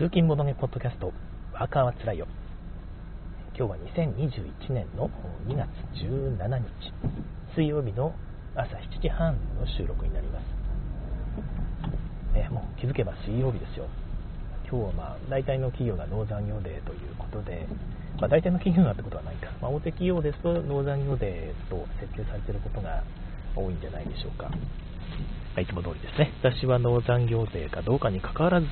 通勤ボドゲポッドキャスト、ワーカーはつらいよ。今日は2021年の2月17日、水曜日の朝7時半の収録になります。えもう気づけば水曜日ですよ。今日はまあ大体の企業が農残業デーということで、まあ、大体の企業がってことはないか、まあ、大手企業ですと農残業デーと設定されていることが多いんじゃないでしょうか。いつも通りですね。私は農残業税かどうかにかかわらず、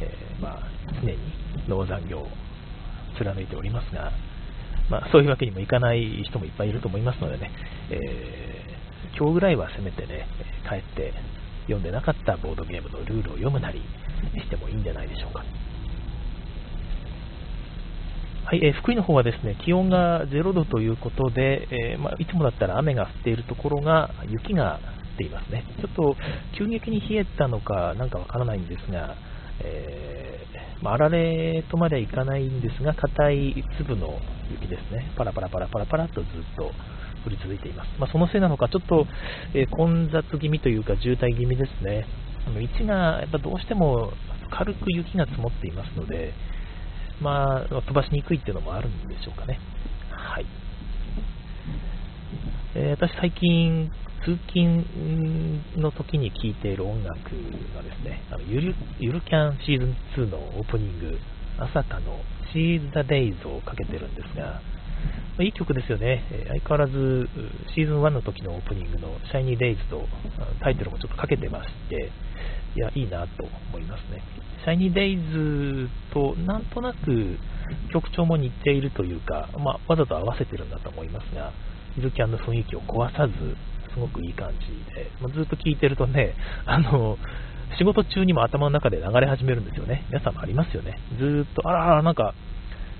えー、まあ、常に農残業を貫いておりますが、まあ、そういうわけにもいかない人もいっぱいいると思いますのでね、えー、今日ぐらいはせめてね、帰って読んでなかったボードゲームのルールを読むなりしてもいいんじゃないでしょうか。はい、えー、福井の方はですね、気温が0度ということで、えー、まあ、いつもだったら雨が降っているところが雪が降っていますね。ちょっと急激に冷えたのかなんかわからないんですが、えー、まあられとまではいかないんですが、硬い粒の雪ですね。パラパラパラパラパラとずっと降り続いています。まあ、そのせいなのか、ちょっと、えー、混雑気味というか渋滞気味ですね。あの道がやっぱどうしても軽く雪が積もっていますので、まあ、飛ばしにくいっていうのもあるんでしょうかね。はい。えー、私最近通勤の時に聴いている音楽がですね、あのゆるゆるキャンシーズン2のオープニング、朝香の Seize the Days をかけてるんですが、ま、いい曲ですよね、相変わらずシーズン1の時のオープニングの Shiny Days とタイトルもちょっとかけてまして、いや、いいなと思いますね。Shiny Days となんとなく曲調も似ているというか、まあ、わざと合わせてるんだと思いますが、ゆるキャンの雰囲気を壊さず、すごくいい感じで、まあ、ずっと聞いてるとね、あの、仕事中にも頭の中で流れ始めるんですよね。皆さんもありますよね。ずっと、あら、なんか、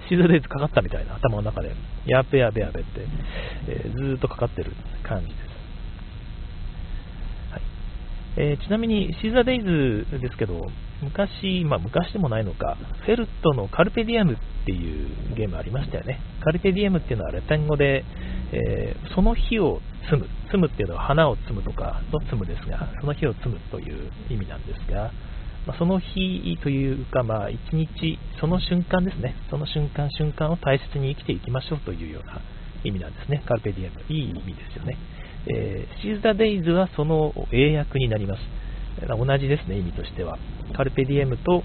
シーズンデイズかかったみたいな、頭の中で。やべやべやべって、えー、ずっとかかってる感じです。はいえー、ちなみに、シーザーデイズですけど、昔、まあ昔でもないのか、フェルトのカルペディアムっていうゲームありましたよね。カルペディアムっていうのはラテン語で、えー、その日を摘む、摘むっていうのは花を摘むとかの摘むですが、その日を摘むという意味なんですが、まあ、その日というか、まあ、一日、その瞬間ですね、その瞬間瞬間を大切に生きていきましょうというような意味なんですね、カルペディアム。いい意味ですよね。えー、シーズ・ダ・デイズはその英訳になります。同じですね、意味としては。カルペディエムと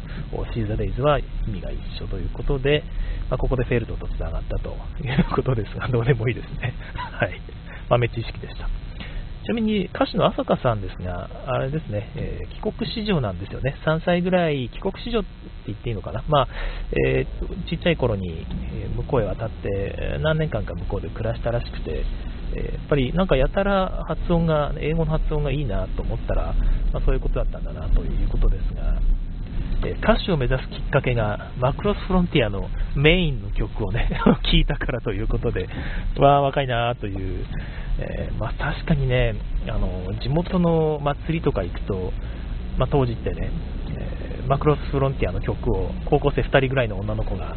シーザ・デイズは意味が一緒ということで、まあ、ここでフェルトとつながったということですが、どうでもいいですね。はい。豆知識でした。ちなみに歌手の朝香さんですが、あれですね、えー、帰国子女なんですよね。3歳ぐらい帰国子女って言っていいのかな。まあ、えー、ちっちゃい頃に向こうへ渡って何年間か向こうで暮らしたらしくて、えやっぱりなんかやたら発音が、英語の発音がいいなと思ったら、まあ、そういうことだったんだなということですが、歌手を目指すきっかけが、マクロスフロンティアのメインの曲をね、聴いたからということで、わあ、若いなという、えー、まあ、確かにね、あの地元の祭りとか行くと、まあ、当時ってね、えー、マクロスフロンティアの曲を高校生2人ぐらいの女の子が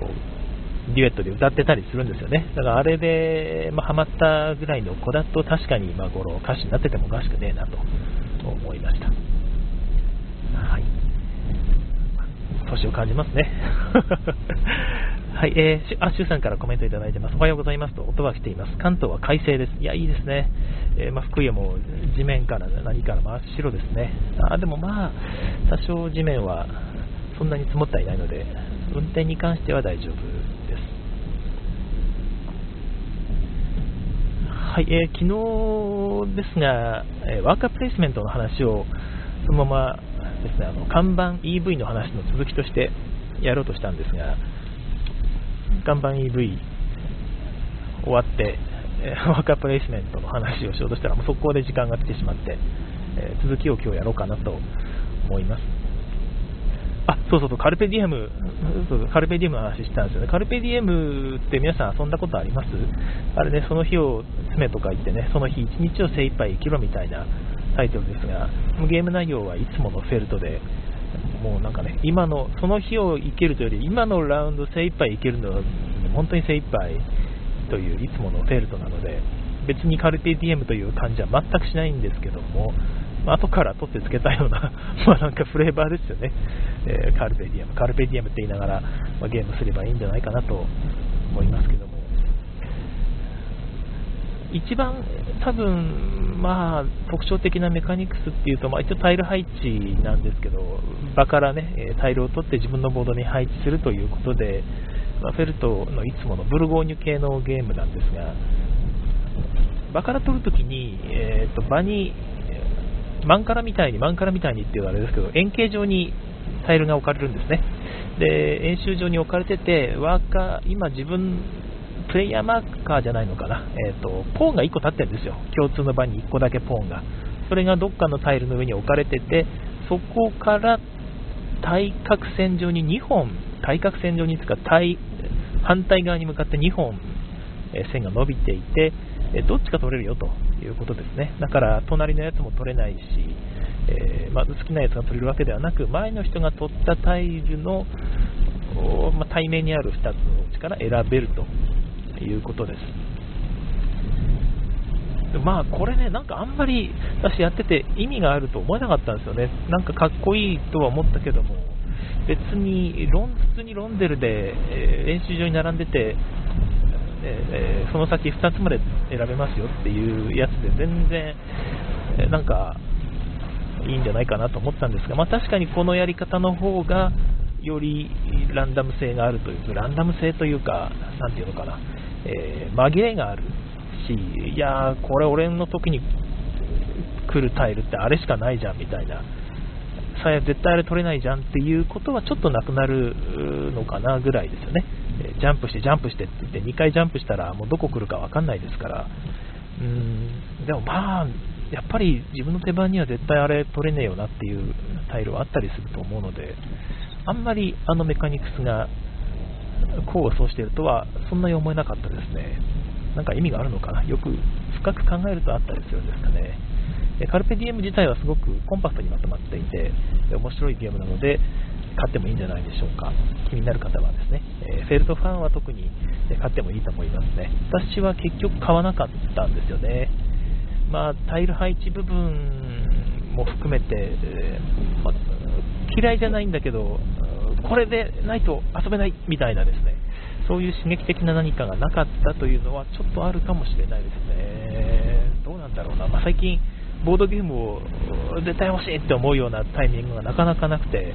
こうデュエットで歌ってたりするんですよね。だからあれで、まあ、ハマったぐらいの子だと確かに今頃歌手になっててもおかしくねえなと思いました。はい。年を感じますね。はい、えー、あ、シュさんからコメントいただいてます。おはようございますと音が来ています。関東は快晴です。いや、いいですね。えー、まあ、福井はもう地面から何から真っ白ですね。あ、でもまあ、多少地面はそんなに積もってはいないので、運転に関しては大丈夫です。はい、えー、昨日ですが、えー、ワーカープレイスメントの話をそのままですね、あの看板 EV の話の続きとしてやろうとしたんですが、看板 EV 終わって、え、ワーカープレイスメントの話をしようとしたら、もう速攻で時間が来てしまって、え、続きを今日やろうかなと思います。あ、そうそうそう、カルペディエム、そうそうカルペディエムの話したんですよね。カルペディエムって皆さん遊んだことあります？あれね、その日を詰めとか言ってね、その日一日を精一杯生きろみたいなタイトルですが、ゲーム内容はいつものフェルトで、もうなんかね、今の、その日を生きるというより、今のラウンド精一杯生きるのは、本当に精一杯といういつものフェルトなので、別にカルペディエムという感じは全くしないんですけども、後から取ってつけたような まなんかフレーバーですよね、えー、カルペディアム、カルペディアムって言いながら、まあ、ゲームすればいいんじゃないかなと思いますけども、一番多分、まあ、特徴的なメカニクスっていうと、まあ、一応タイル配置なんですけど、場からね、タイルを取って自分のボードに配置するということで、まあ、フェルトのいつものブルゴーニュ系のゲームなんですが、場から取るときに、えーと、場に、マンカラみたいに、マンカラみたいにっていうあれですけど、円形状にタイルが置かれるんですね。で、演習場に置かれてて、ワーカー、今自分プレイヤーマーカーじゃないのかな、えーと、ポーンが1個立ってるんですよ、共通の場に1個だけポーンが。それがどっかのタイルの上に置かれてて、そこから対角線上に2本、対角線上につか対反対側に向かって2本、え線が伸びていて、えどっちか取れるよということですね。だから隣のやつも取れないし、えー、まあ、好きなやつが取れるわけではなく、前の人が取ったタイルの、まあ、対面にある2つのうちから選べるということです。まあこれね、なんかあんまり私やってて意味があると思えなかったんですよね。なんかかっこいいとは思ったけども、別にロン普通にロンデルで、えー、練習場に並んでて、えー、その先2つまで選べますよっていうやつで全然、え、なんかいいんじゃないかなと思ったんですが、まあ、確かにこのやり方の方がよりランダム性があるというランダム性というか、なんていうのかな、えー、紛れがあるし、いやこれ俺の時に来るタイルってあれしかないじゃんみたいな、さ絶対あれ取れないじゃんっていうことはちょっとなくなるのかなぐらいですよね。えジャンプして、ジャンプしてって言って2回ジャンプしたらもうどこ来るか分かんないですから、うんでもまあ、やっぱり自分の手番には絶対あれ取れねえよなっていうタイルはあったりすると思うので、あんまりあのメカニクスが功を奏しているとはそんなに思えなかったですね。なんか意味があるのかな、よく深く考えるとあったりするんですかね。カルペディエム自体はすごくコンパクトにまとまっていて、面白いゲームなので、買ってもいいんじゃないでしょうか。気になる方はですね、えフェルトファンは特に買ってもいいと思いますね。私は結局買わなかったんですよね。まあ、タイル配置部分も含めて、えー、ま、嫌いじゃないんだけど、これでないと遊べないみたいなですね、そういう刺激的な何かがなかったというのはちょっとあるかもしれないですね。どうなんだろうな。まあ、最近、ボードゲームを絶対欲しいって思うようなタイミングがなかなかなくて、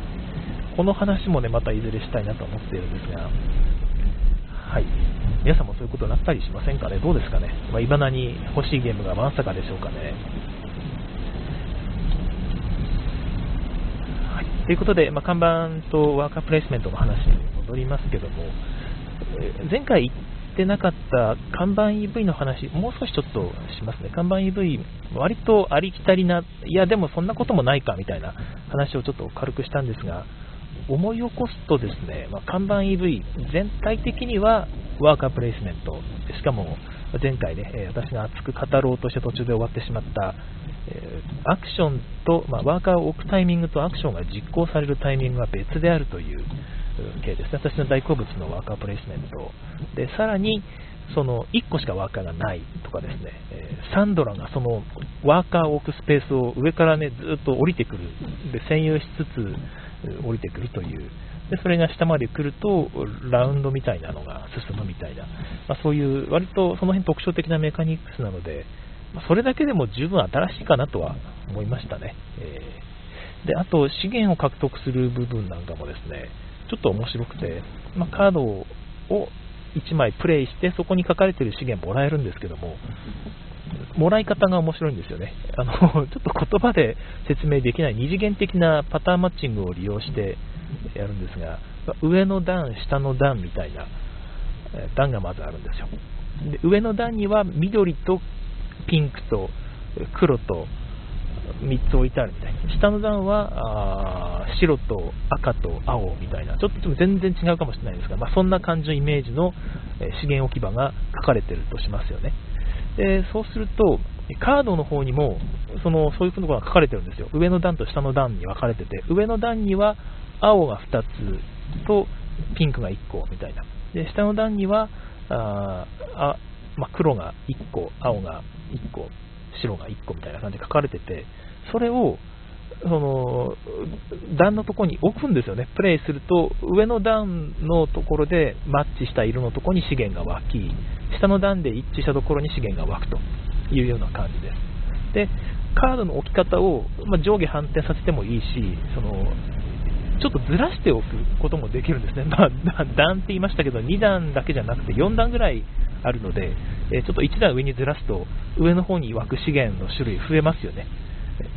この話もね、またいずれしたいなと思っているんですが、はい。皆さんもそういうことになったりしませんかねどうですかねまあ、未だに欲しいゲームがまさかでしょうかね。はい。ということで、まあ、看板とワーカープレイスメントの話に戻りますけども、前回言ってなかった看板 EV の話、もう少しちょっとしますね。看板 EV、割とありきたりな、いや、でもそんなこともないかみたいな話をちょっと軽くしたんですが、思い起こすとですね、まあ、看板 EV 全体的にはワーカープレイスメント、しかも前回ね、私が熱く語ろうとして途中で終わってしまった、えアクションと、まあ、ワーカーを置くタイミングとアクションが実行されるタイミングが別であるという系ですね。私の大好物のワーカープレイスメント。で、さらに、その1個しかワーカーがないとかですね、えサンドラがそのワーカーを置くスペースを上からね、ずっと降りてくる。で、占有しつつ、降りてくるという、でそれが下まで来ると、ラウンドみたいなのが進むみたいな、まあ、そういう割とその辺特徴的なメカニクスなので、それだけでも十分新しいかなとは思いましたね。えー、であと、資源を獲得する部分なんかもですね、ちょっと面白くて、まあ、カードを1枚プレイして、そこに書かれている資源もらえるんですけども、もらい方が面白いんですよね。あの、ちょっと言葉で説明できない二次元的なパターンマッチングを利用してやるんですが、上の段、下の段みたいな段がまずあるんですよ。で上の段には緑とピンクと黒と3つ置いてあるみたいな。下の段は白と赤と青みたいな。ちょっと全然違うかもしれないですが、まあ、そんな感じのイメージの資源置き場が書かれてるとしますよね。でそうすると、カードの方にもそのそういうことが書かれてるんですよ。上の段と下の段に分かれてて、上の段には青が2つとピンクが1個みたいな。で下の段にはあ、まあ、黒が1個、青が1個、白が1個みたいな感じで書かれてて、それをその段のところに置くんですよね、プレイすると上の段のところでマッチした色のところに資源が湧き、下の段で一致したところに資源が湧くというような感じです。でカードの置き方を、まあ、上下反転させてもいいし、そのちょっとずらしておくこともできるんですね、まあ、段って言いましたけど、2段だけじゃなくて4段ぐらいあるので、えちょっと1段上にずらすと、上の方に湧く資源の種類増えますよね。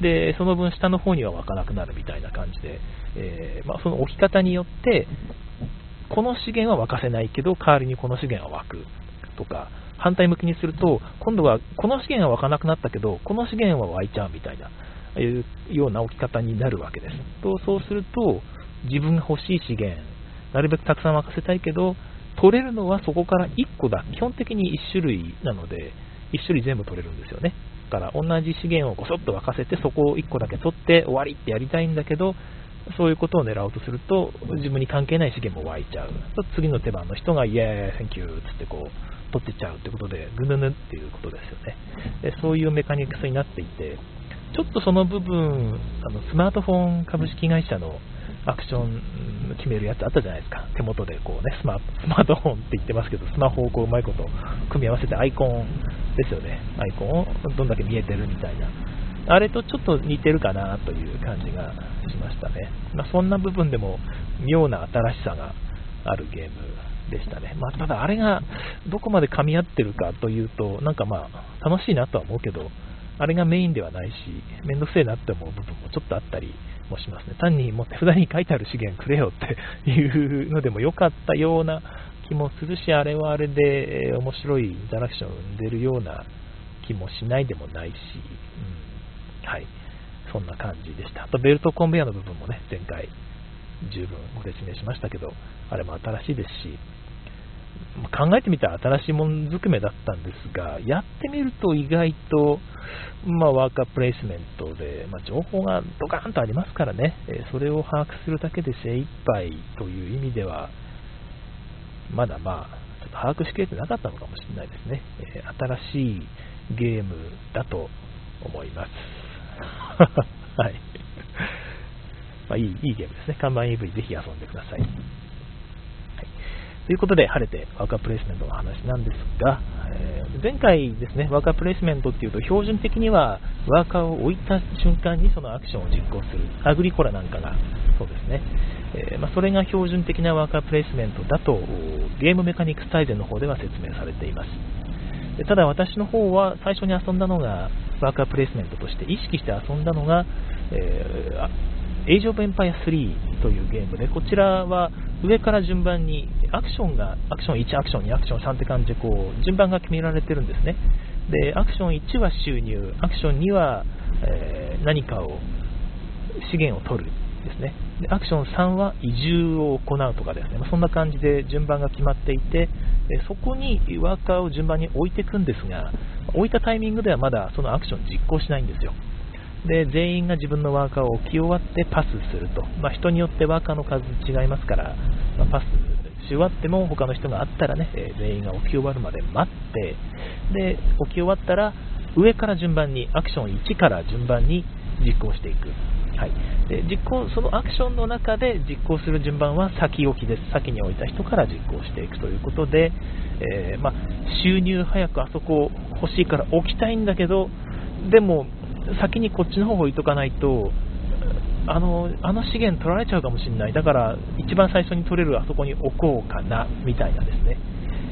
で、その分下の方には湧かなくなるみたいな感じで、えー、まあ、その置き方によって、この資源は湧かせないけど、代わりにこの資源は湧くとか、反対向きにすると、今度はこの資源は湧かなくなったけど、この資源は湧いちゃうみたいな、いうような置き方になるわけです。とそうすると、自分が欲しい資源、なるべくたくさん沸かせたいけど、取れるのはそこから1個だ。基本的に1種類なので、1種類全部取れるんですよね。だから同じ資源をごそっと沸かせて、そこを1個だけ取って終わりってやりたいんだけど、そういうことを狙おうとすると、自分に関係ない資源も湧いちゃう。と次の手番の人が、イエーイ、 thank you っつってこう、取ってっちゃうってことで、ぐぬぬっていうことですよね。でそういうメカニクスになっていて、ちょっとその部分、あのスマートフォン株式会社のアクション決めるやつあったじゃないですか、手元でこうねスマスマートフォンって言ってますけど、スマホをこううまいこと組み合わせてアイコンですよね、アイコンをどんだけ見えてるみたいな、あれとちょっと似てるかなという感じがしましたね、まあ、そんな部分でも妙な新しさがあるゲームでしたね、まあ、ただあれがどこまで噛み合ってるかというと、なんかまあ楽しいなとは思うけど、あれがメインではないし、めんどくせえなって思う部分もちょっとあったりもしますね。単にもう手札に書いてある資源くれよって いうのでも良かったような気もするし、あれはあれで、面白いインタラクションを生んでるような気もしないでもないし、うん、はい、そんな感じでした。あとベルトコンベヤの部分もね、前回十分ご説明しましたけど、あれも新しいですし、考えてみたら新しいもんずくめだったんですが、やってみると意外と、まあ、ワーカープレイスメントで、まあ、情報がドカーンとありますからね、それを把握するだけで精一杯という意味では、まだまあ、ちょっと把握しきれてなかったのかもしれないですね。新しいゲームだと思います。はい。まあ、いいいいゲームですね。看板 EV ぜひ遊んでください。ということで、晴れてワーカープレイスメントの話なんですが、えー、前回ですね、ワーカープレイスメントっていうと、標準的にはワーカーを置いた瞬間にそのアクションを実行する、アグリコラなんかがそうですね、えー、まあ、それが標準的なワーカープレイスメントだと、ゲームメカニクス大全の方では説明されています。でただ私の方は最初に遊んだのがワーカープレイスメントとして意識して遊んだのが、えー、エイジ・オブ・エンパイア3というゲームでこちらは上から順番にアクションが、アクション1、アクション2、アクション3って感じでこう順番が決められてるんですね。で、アクション1は収入、アクション2は、えー、何かを、資源を取るですね。でアクション3は移住を行うとかですね、まあ、そんな感じで順番が決まっていて、そこにワーカーを順番に置いていくんですが、置いたタイミングではまだそのアクション実行しないんですよ。で全員が自分のワーカーを置き終わってパスすると、まあ、人によってワーカーの数違いますから、まあ、パスし終わっても他の人があったらね、え全員が置き終わるまで待ってで置き終わったら上から順番にアクション1から順番に実行していく、はい、で実行そのアクションの中で実行する順番は先置きです。先に置いた人から実行していくということで、えー、まあ、収入早くあそこ欲しいから置きたいんだけどでも先にこっちの方を置いとかないとあのあの資源取られちゃうかもしれない。だから一番最初に取れるあそこに置こうかなみたいなですね、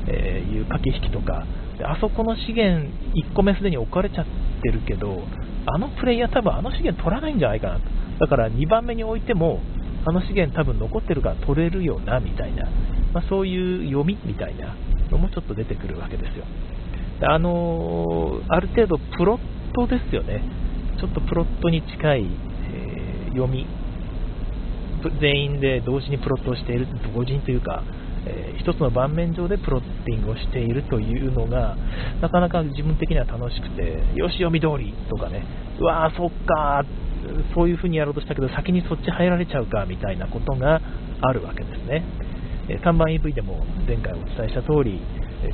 えー、いう駆け引きとか。あそこの資源1個目すでに置かれちゃってるけどあのプレイヤー多分あの資源取らないんじゃないかなと。だから2番目に置いてもあの資源多分残ってるから取れるよなみたいな、まあ、そういう読みみたいなのもちょっと出てくるわけですよ。あのー、ある程度プロットですよね。ちょっとプロットに近い、えー、読み、全員で同時にプロットをしている、同時にというか、えー、一つの盤面上でプロッティングをしているというのが、なかなか自分的には楽しくて、よし、読み通りとかね、うわー、そっかそういう風にやろうとしたけど、先にそっち入られちゃうかみたいなことがあるわけですね。え看板 EV でも前回お伝えした通り、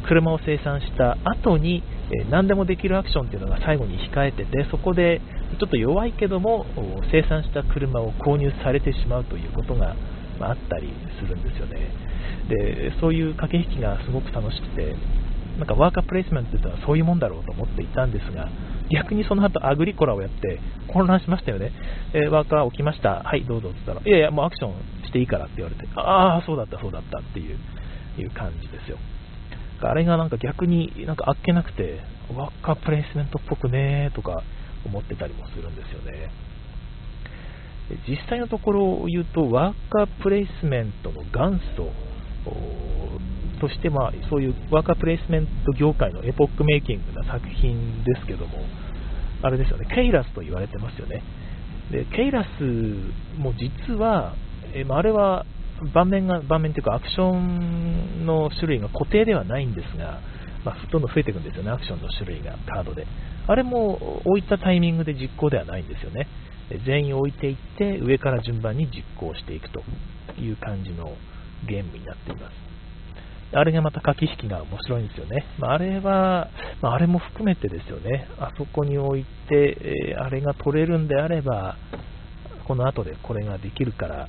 車を生産した後に何でもできるアクションっていうのが最後に控えててそこでちょっと弱いけども生産した車を購入されてしまうということがあったりするんですよね。でそういう駆け引きがすごく楽しくてなんかワーカープレイスメントっていうのはそういうもんだろうと思っていたんですが逆にその後アグリコラをやって混乱しましたよね、えー、ワーカー起きました。はいどうぞって言ったらいやいやもうアクションしていいからって言われてああそうだったそうだったっていういう感じですよ。あれがなんか逆になんかあっけなくてワーカープレイスメントっぽくねとか思ってたりもするんですよね実際のところを言うとワーカープレイスメントの元祖として、まあ、そういうワーカープレイスメント業界のエポックメイキングな作品ですけども、あれですよね、ケイラスと言われてますよね。でケイラスも実は、えまあ、あれは盤面が、盤面というかアクションの種類が固定ではないんですが、まあ、どんどん増えていくんですよね、アクションの種類がカードで。あれも置いたタイミングで実行ではないんですよね。全員置いていって、上から順番に実行していくという感じのゲームになっています。あれがまた駆け引きが面白いんですよね。まあ、あれは、まあ、れも含めてですよね。あそこに置いて、え、あれが取れるんであれば、この後でこれができるから、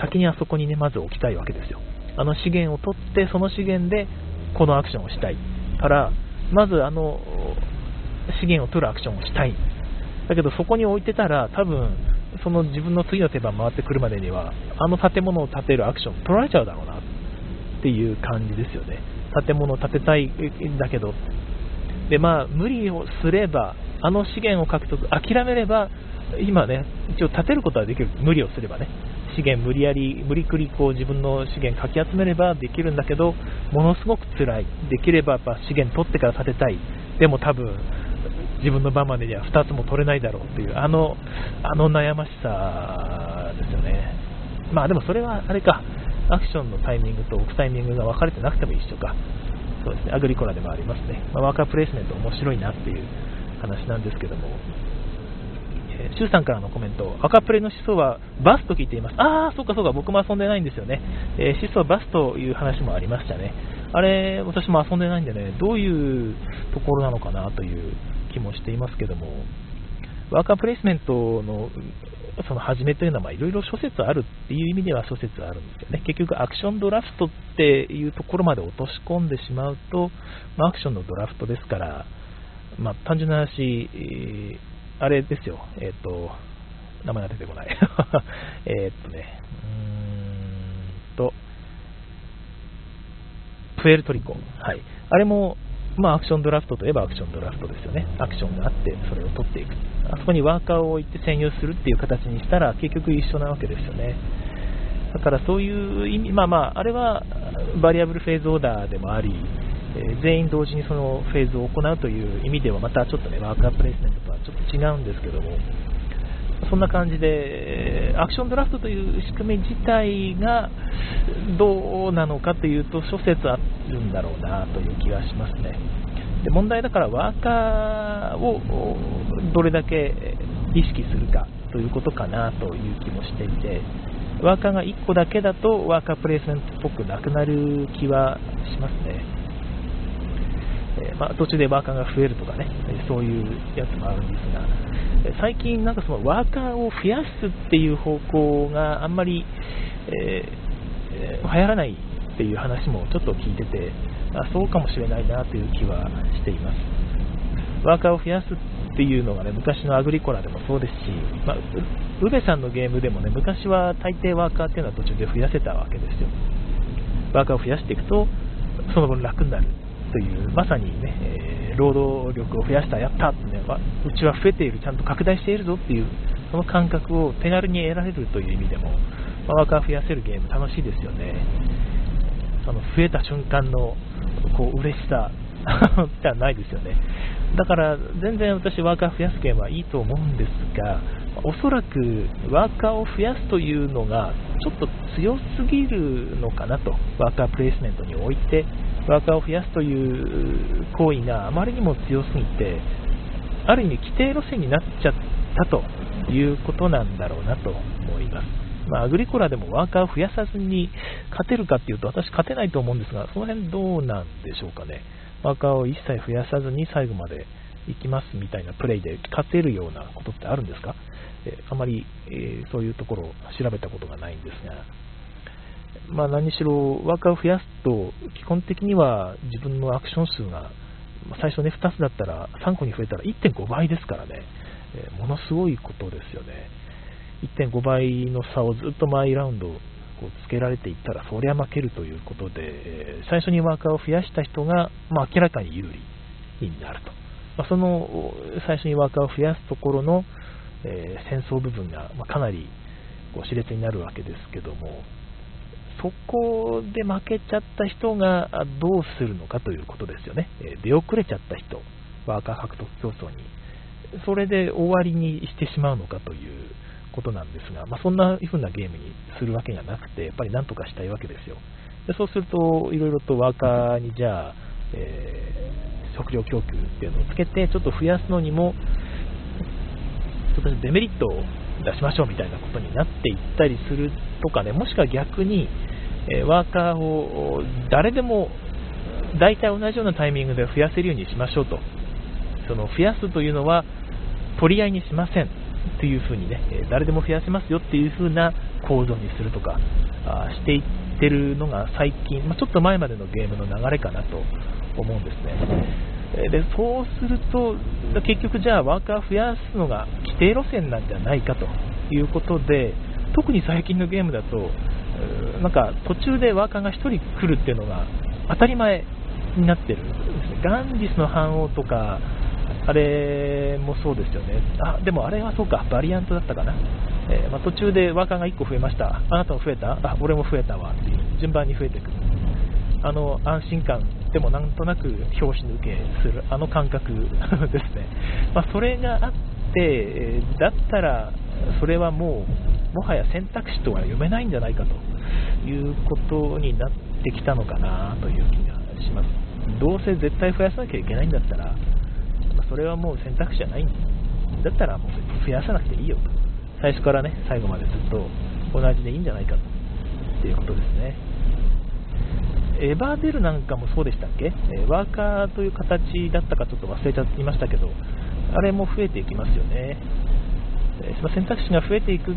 先にあそこにね、まず置きたいわけですよ。あの資源を取って、その資源でこのアクションをしたいから、まずあの資源を取るアクションをしたい。だけどそこに置いてたら、多分その自分の次の手番回ってくるまでには、あの建物を建てるアクション取られちゃうだろうなっていう感じですよね。建物を建てたいんだけど、でまあ、無理をすれば、あの資源を獲得、諦めれば、今ね、一応建てることはできる、無理をすればね、資源無理やり、無理くりこう自分の資源かき集めればできるんだけど、ものすごく辛い、できればやっぱ資源取ってから建てたい、でも多分、自分の番までには2つも取れないだろう。っていう、あのあの悩ましさですよね。まあでもそれはあれか、アクションのタイミングと置くタイミングが分かれてなくても一緒か。そうですね、アグリコラでもありますね。まあ、ワーカープレイスメント面白いなっていう話なんですけども、えー、シュウさんからのコメント、赤プレの思想はバスと聞いています。ああ、そうかそうか、僕も遊んでないんですよね。えー、思想はバスという話もありましたね。あれ、私も遊んでないんでね、どういうところなのかなという気もしていますけども、ワーカープレイスメントのその始めというのはいろいろ諸説あるっていう意味では諸説あるんですよね。結局アクションドラフトっていうところまで落とし込んでしまうと、まあ、アクションのドラフトですから、まあ、単純な話、えー、あれですよ、えっ、ー、と、名前が出てこない。えっとね、うーんと、プエルトリコ。はい。あれも、まあ、アクションドラフトといえばアクションドラフトですよね。アクションがあって、それを取っていく。あそこにワーカーを置いて占有するっていう形にしたら、結局一緒なわけですよね。だからそういう意味、まあまあ、あれはバリアブルフェーズオーダーでもあり、え、全員同時にそのフェーズを行うという意味では、またちょっとね、ワーカープレイスメントちょっと違うんですけども、そんな感じで、アクションドラフトという仕組み自体がどうなのかというと、諸説あるんだろうなという気がしますね。で問題だからワーカーをどれだけ意識するかということかなという気もしていて、ワーカーが1個だけだとワーカープレイスメントっぽくなくなる気はしますね。え、まあ、途中でワーカーが増えるとかね、そういうやつもあるんですが、最近なんかそのワーカーを増やすっていう方向があんまり、えー、流行らないっていう話もちょっと聞いてて、あそうかもしれないなという気はしています。ワーカーを増やすっていうのがね、昔のアグリコラでもそうですし、まあ、ウベさんのゲームでもね、昔は大抵ワーカーっていうのは途中で増やせたわけですよ。ワーカーを増やしていくと、その分楽になるという、まさにね、えー、労働力を増やした、やったってね、うちは増えている、ちゃんと拡大しているぞっていう、その感覚を手軽に得られるという意味でも、ワーカー増やせるゲーム楽しいですよね。その増えた瞬間のこう嬉しさ じゃないですよね。だから全然私ワーカー増やすゲームはいいと思うんですが、おそらくワーカーを増やすというのがちょっと強すぎるのかなと、ワーカープレイスメントにおいて、ワーカーを増やすという行為があまりにも強すぎて、ある意味規定路線になっちゃったということなんだろうなと思います。まあ、アグリコラでもワーカーを増やさずに勝てるかっていうと、私勝てないと思うんですが、その辺どうなんでしょうかね。ワーカーを一切増やさずに最後まで行きますみたいなプレイで勝てるようなことってあるんですか、えあまり、えー、そういうところを調べたことがないんですが、まあ、何しろワーカーを増やすと、基本的には自分のアクション数が、最初ね、2つだったら3個に増えたら1.5倍ですからね、えー、ものすごいことですよね。1.5倍の差をずっと毎ラウンドこうつけられていったら、そりゃ負けるということで、えー、最初にワーカーを増やした人が、まあ、明らかに有利になると。まあ、その最初にワーカーを増やすところの、えー、戦争部分が、ま、かなりこう熾烈になるわけですけども、そこで負けちゃった人がどうするのかということですよね。出遅れちゃった人、ワーカー獲得競争に。それで終わりにしてしまうのかということなんですが、まあ、そんな風なゲームにするわけがなくて、やっぱりなんとかしたいわけですよ。でそうすると、いろいろとワーカーにじゃあ、えー、食料供給っていうのをつけて、ちょっと増やすのにも、デメリットを出しましょうみたいなことになっていったりするとかね、もしくは逆に、えワーカーを誰でも大体同じようなタイミングで増やせるようにしましょうと。その増やすというのは取り合いにしませんっていう風にね、誰でも増やせますよっていう風な構造にするとかあしていってるのが最近、まあ、ちょっと前までのゲームの流れかなと思うんですね。でそうすると、結局じゃあワーカー増やすのが規定路線なんじゃないかということで、特に最近のゲームだと、なんか途中でワーカーが1人来るっていうのが当たり前になってるね。ガンジスの反応とか、あれもそうですよね。あ、でもあれはそうか、バリアントだったかな。えー、まあ、途中でワーカーが1個増えました。あなたも増えた？あ、俺も増えたわっていう順番に増えていく。あの安心感でもなんとなく拍子抜けするあの感覚 ですね。まあ、それがあって、だったらそれはもうもはや選択肢とは読めないんじゃないかということになってきたのかなという気がします。どうせ絶対増やさなきゃいけないんだったら、まあ、それはもう選択肢じゃないんだったらもう増やさなくていいよと。最初からね、最後までずっと同じでいいんじゃないかということですね。エバーデルなんかもそうでしたっけ、えワーカーという形だったかちょっと忘れちゃいましたけど、あれも増えていきますよね。えその選択肢が増えていく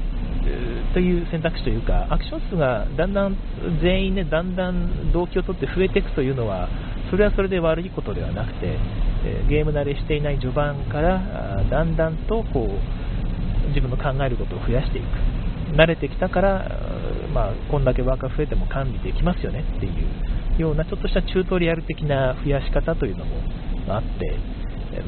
という選択肢というか、アクション数がだんだん全員ね、だんだん動機を取って増えていくというのは、それはそれで悪いことではなくて、えゲーム慣れしていない序盤からだんだんとこう自分の考えることを増やしていく。慣れてきたから、まあ、こんだけワーカー増えても管理できますよねっていうようなちょっとしたチュートリアル的な増やし方というのもあって、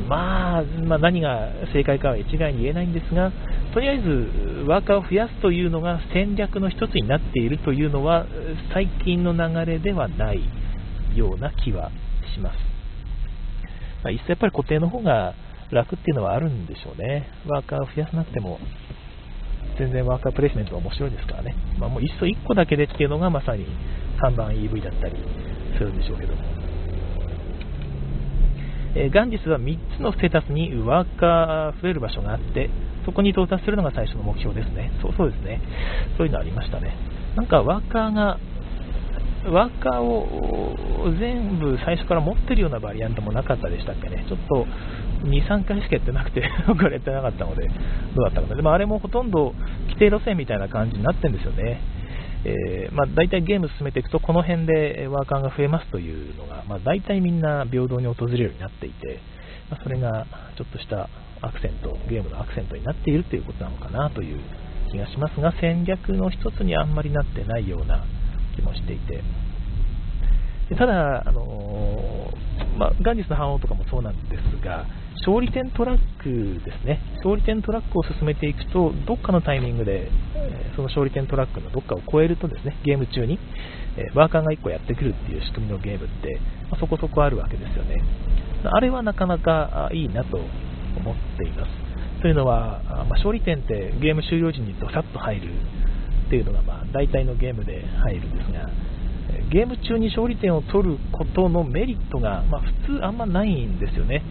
まあ、まあ、何が正解かは一概に言えないんですが、とりあえずワーカーを増やすというのが戦略の一つになっているというのは、最近の流れではないような気はします。まあ、一層やっぱり固定の方が楽っていうのはあるんでしょうね。ワーカーを増やさなくても、全然ワーカープレイスメントは面白いですからね。まあ、もういっそ1個だけでっていうのがまさに3番 EV だったりするんでしょうけども。えー、ガンジスは3つのステータスにワーカー増える場所があって、そこに到達するのが最初の目標ですね。そうそうですね。そういうのありましたね。なんかワーカーが、ワーカーを全部最初から持ってるようなバリアントもなかったでしたっけね。ちょっと2、3回しかやってなくて、僕はやってなかったので、どうだったかな。でもあれもほとんど規定路線みたいな感じになってるんですよね。えー、まあ、大体ゲーム進めていくとこの辺でワーカーが増えますというのが、まあ、大体みんな平等に訪れるようになっていて、まあ、それがちょっとしたアクセント、ゲームのアクセントになっているということなのかなという気がしますが、戦略の一つにあんまりなってないような気もしていて、でただ、あの、まあ、ガンジスの反応とかもそうなんですが、勝利点トラックですね、勝利点トラックを進めていくと、どっかのタイミングで、えその勝利点トラックのどっかを超えるとですね、ゲーム中に、えワーカーが1個やってくるっていう仕組みのゲームって、まあ、そこそこあるわけですよね。あれはなかなかいいなと思っています。というのは、まあ、勝利点ってゲーム終了時にドサッと入るっていうのが、まあ、大体のゲームで入るんですが、ゲーム中に勝利点を取ることのメリットが、まあ、普通あんまないんですよね。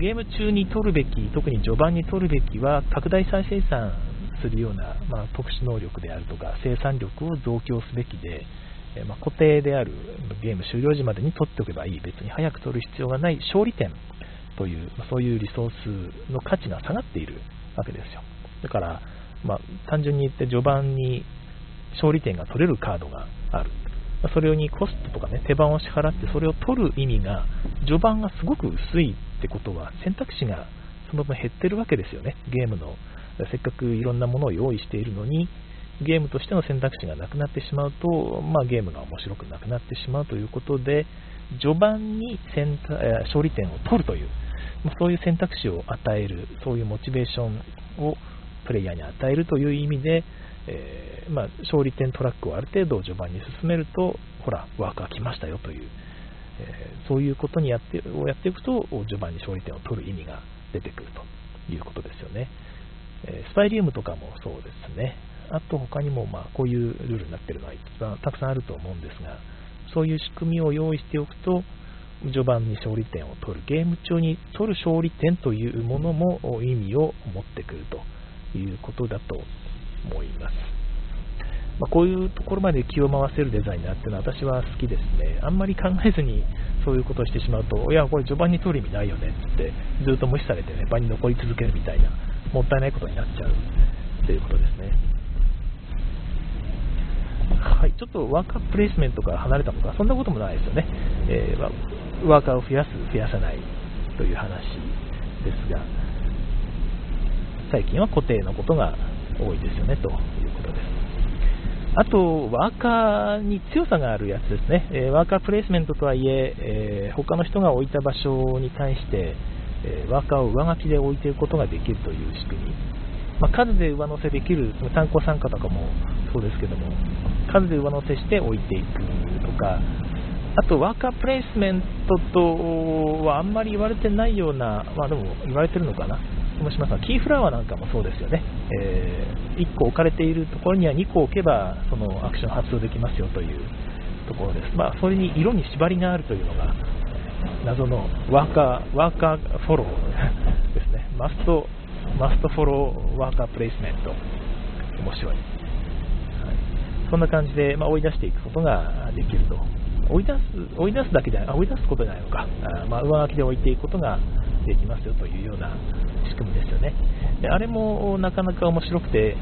ゲーム中に取るべき、特に序盤に取るべきは拡大再生産するような、まあ、特殊能力であるとか生産力を増強すべきで、まあ、固定であるゲーム終了時までに取っておけばいい。別に早く取る必要がない勝利点という、まあ、そういうリソースの価値が下がっているわけですよ。だから、まあ、単純に言って序盤に勝利点が取れるカードがある。それにコストとかね手番を支払ってそれを取る意味が序盤がすごく薄いってことは選択肢がその分減ってるわけですよね。ゲームの。せっかくいろんなものを用意しているのにゲームとしての選択肢がなくなってしまうと、まあ、ゲームが面白くなくなってしまうということで序盤に勝利点を取るという、ま、そういう選択肢を与えるそういうモチベーションをプレイヤーに与えるという意味で、えー、まあ、勝利点トラックをある程度序盤に進めるとほらワークが来ましたよという、えー、そういうことにやってをやっていくと序盤に勝利点を取る意味が出てくるということですよね。えスパイリウムとかもそうですね。あと他にもまあこういうルールになっているのはたくさんあると思うんですが、そういう仕組みを用意しておくと、序盤に勝利点を取る、ゲーム中に取る勝利点というものも意味を持ってくるということだと思います。まあ、こういうところまで気を回せるデザイナーっていうのは私は好きですね。あんまり考えずにそういうことをしてしまうと、いや、これ序盤に取る意味ないよねってずっと無視されてね、場に残り続けるみたいな、もったいないことになっちゃうということですね。はい、ちょっとワーカープレイスメントから離れたのか、そんなこともないですよね。えー、ワーカーを増やす、増やさないという話ですが、最近は固定のことが多いですよねということです。あと、ワーカーに強さがあるやつですね、え、ワーカープレイスメントとはいええー、他の人が置いた場所に対して、え、ワーカーを上書きで置いていくことができるという仕組み、まあ、数で上乗せできる参考参加とかもそうですけども、数で上乗せして置いていくとか、あとワーカープレイスメントとはあんまり言われてないような、まあでも言われてるのかな、もしますが、キーフラワーなんかもそうですよね、えー、1個置かれているところには2個置けば、そのアクション発動できますよというところです。まあ、それに色に縛りがあるというのが、謎のワーカー、ワーカーフォロー ですね。マスト、マストフォローワーカープレイスメント。面白い。はい、そんな感じで、まあ、追い出していくことができると。追い出す、追い出すだけじゃない、追い出すことじゃないのか。あまあ、上書きで置いていくことができますよというような仕組みですよね。であれもなかなか面白くて、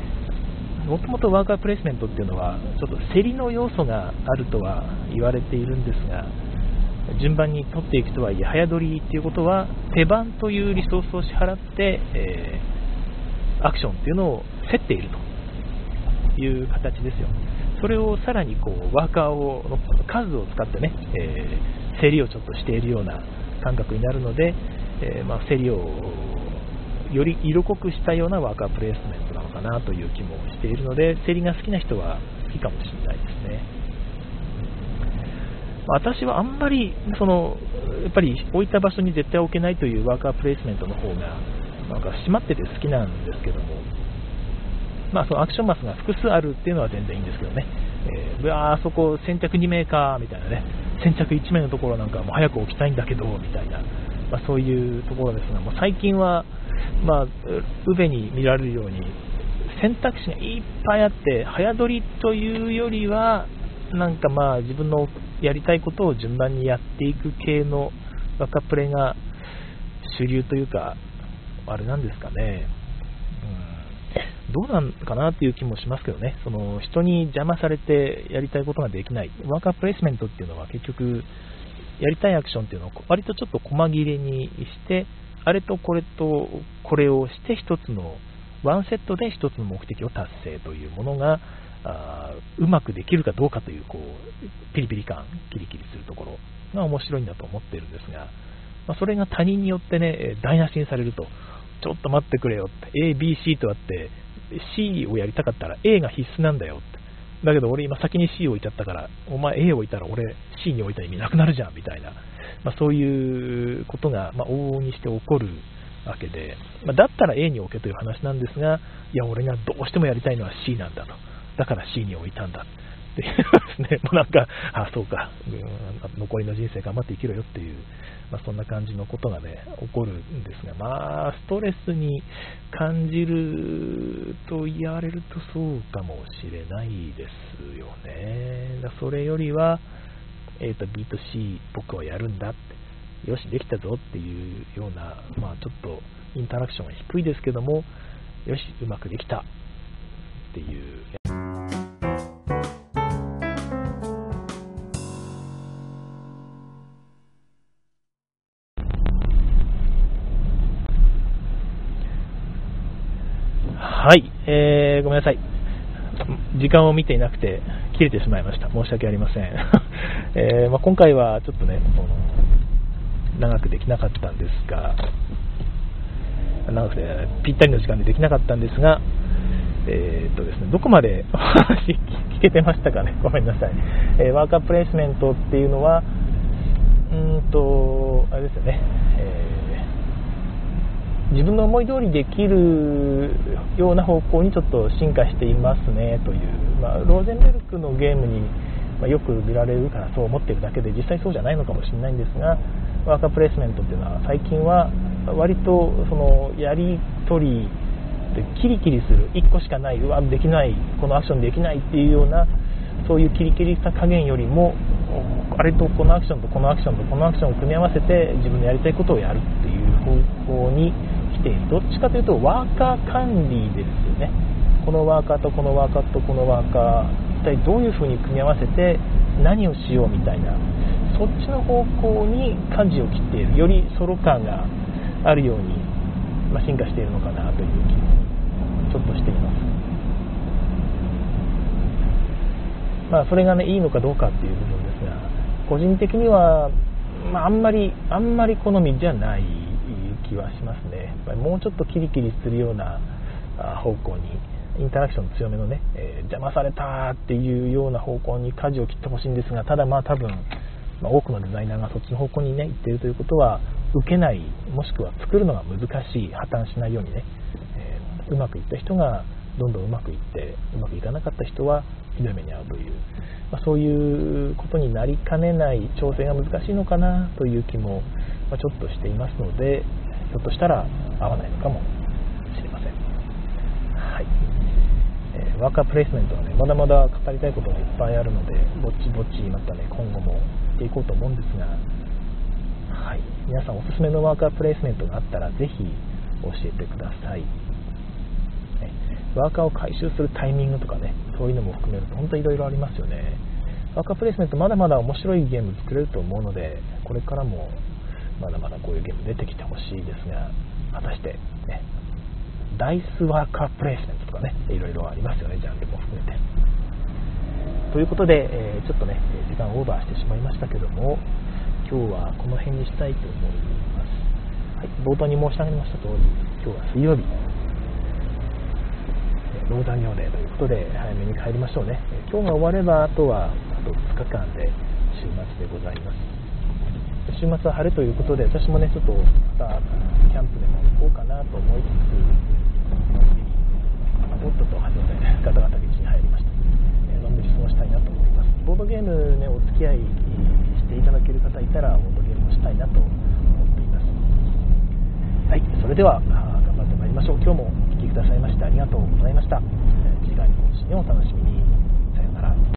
もともとワーカープレイスメントっていうのは、ちょっと競りの要素があるとは言われているんですが、順番に取っていくとはいえ、早取りっていうことは、手番というリソースを支払って、えー、アクションっていうのを競っているという形ですよ。それをさらにこうワーカーを数を使ってね、えー、競りをちょっとしているような感覚になるので、えー、まあ、競りをより色濃くしたようなワーカープレイスメントなのかなという気もしているので、競りが好きな人は好きかもしれないですね。私はあんまりそのやっぱり置いた場所に絶対置けないというワーカープレイスメントの方がなんか閉まってて好きなんですけども、まあ、そのアクションマスが複数あるっていうのは全然いいんですけどね、えー、あそこ先着2名かみたいなね、先着1名のところなんかもう早く置きたいんだけどみたいな、まあ、そういうところですが、もう最近は、まあ、ウベに見られるように、選択肢がいっぱいあって、早取りというよりは、なんかまあ自分のやりたいことを順番にやっていく系の若プレが主流というか、あれなんですかね。うん、どうなんかなっていう気もしますけどね、その人に邪魔されてやりたいことができない、ワーカープレイスメントっていうのは結局、やりたいアクションっていうのを割とちょっと細切れにして、あれとこれとこれをして一つの、ワンセットで一つの目的を達成というものが、あうまくできるかどうかというこうピリピリ感、キリキリするところが面白いんだと思ってるんですが、まあ、それが他人によってね、台無しにされると、ちょっと待ってくれよって、A、B、C とあって、C をやりたかったら A が必須なんだよって。だけど俺今先に C を置いちゃったから、お前 A を置いたら俺 C に置いた意味なくなるじゃんみたいな、まあ、そういうことが、ま、往々にして起こるわけで、まあ、だったら A に置けという話なんですが、いや、俺がどうしてもやりたいのは C なんだと。だから C に置いたんだ。っていうですね、もうなんか、あ、そうか、うん、残りの人生頑張って生きろよっていう、まあ、そんな感じのことがね、起こるんですが、まあ、ストレスに感じると言われるとそうかもしれないですよね。だそれよりは、えーと、B2C 僕はやるんだって、よし、できたぞっていうような、まあ、ちょっとインタラクションが低いですけども、よし、うまくできたっていう。はい、えー、ごめんなさい。時間を見ていなくて切れてしまいました。申し訳ありません。えー、まあ、今回はちょっとね、この長くできなかったんですが、長くてぴったりの時間でできなかったんですが、えー、っとですね、どこまでお 話聞けてましたかね、ごめんなさい。えー、ワーカープレイスメントっていうのは、うんと、あれですよね、えー自分の思い通りできるような方向にちょっと進化していますねという、まあ、ローゼンベルクのゲームに、まよく見られるからそう思ってるだけで実際そうじゃないのかもしれないんですがワーカープレイスメントっていうのは最近は割とそのやり取りでキリキリする1個しかないうわできないこのアクションできないっていうようなそういうキリキリした加減よりもあれとこのアクションとこのアクションとこのアクションを組み合わせて自分のやりたいことをやるっていう方向に来ている。どっちかというとワーカー管理ですよね。このワーカーとこのワーカーとこのワーカー一体どういうふうに組み合わせて何をしようみたいなそっちの方向に舵を切っているよりソロ感があるように、まあ、進化しているのかなという気もちょっとしていますまあそれがねいいのかどうかっていう部分ですが個人的には、まあ、あんまりあんまり好みじゃない気はしますね。もうちょっとキリキリするような方向に、インタラクション強めのね、えー、邪魔されたっていうような方向に舵を切ってほしいんですが、ただまあ多分、まあ、多くのデザイナーがそっちの方向にね、行っているということは、受けない、もしくは作るのが難しい、破綻しないようにね、えー、うまくいった人がどんどんうまくいって、うまくいかなかった人はひどい目に遭うという、まあ、そういうことになりかねない調整が難しいのかなという気も、まちょっとしていますので、ひょっとしたら合わないのかもしれません。はい。ワーカープレイスメントはね、まだまだ語りたいことがいっぱいあるので、ぼちぼちまたね、今後もやっていこうと思うんですが、はい。皆さんおすすめのワーカープレイスメントがあったら、ぜひ教えてください。ワーカーを回収するタイミングとかね、そういうのも含めると、本当いろいろありますよね。ワーカープレイスメントまだまだ面白いゲーム作れると思うので、これからもまだまだこういうゲーム出てきてほしいですが、果たして、ね、ダイスワーカープレイスメントとかね、いろいろありますよね、ジャンルも含めて。ということで、えー、ちょっとね、時間オーバーしてしまいましたけども、今日はこの辺にしたいと思います。はい、冒頭に申し上げました通り、今日は水曜日、ローダ業デーということで、早めに帰りましょうね。今日が終われば、あとは、あと2日間で週末でございます。週末は晴れということで、私もね、ちょっとまたキャンプでも行こうかなと思いつつ、おっとと始めて、ガタガタ劇に入りました。えのんびり過ごしたいなと思います。ボードゲームね、お付き合いしていただける方いたら、ボードゲームをしたいなと思っています。はい、それでは、頑張ってまいりましょう。今日もお聴きくださいましてありがとうございました。次回の更新をお楽しみに。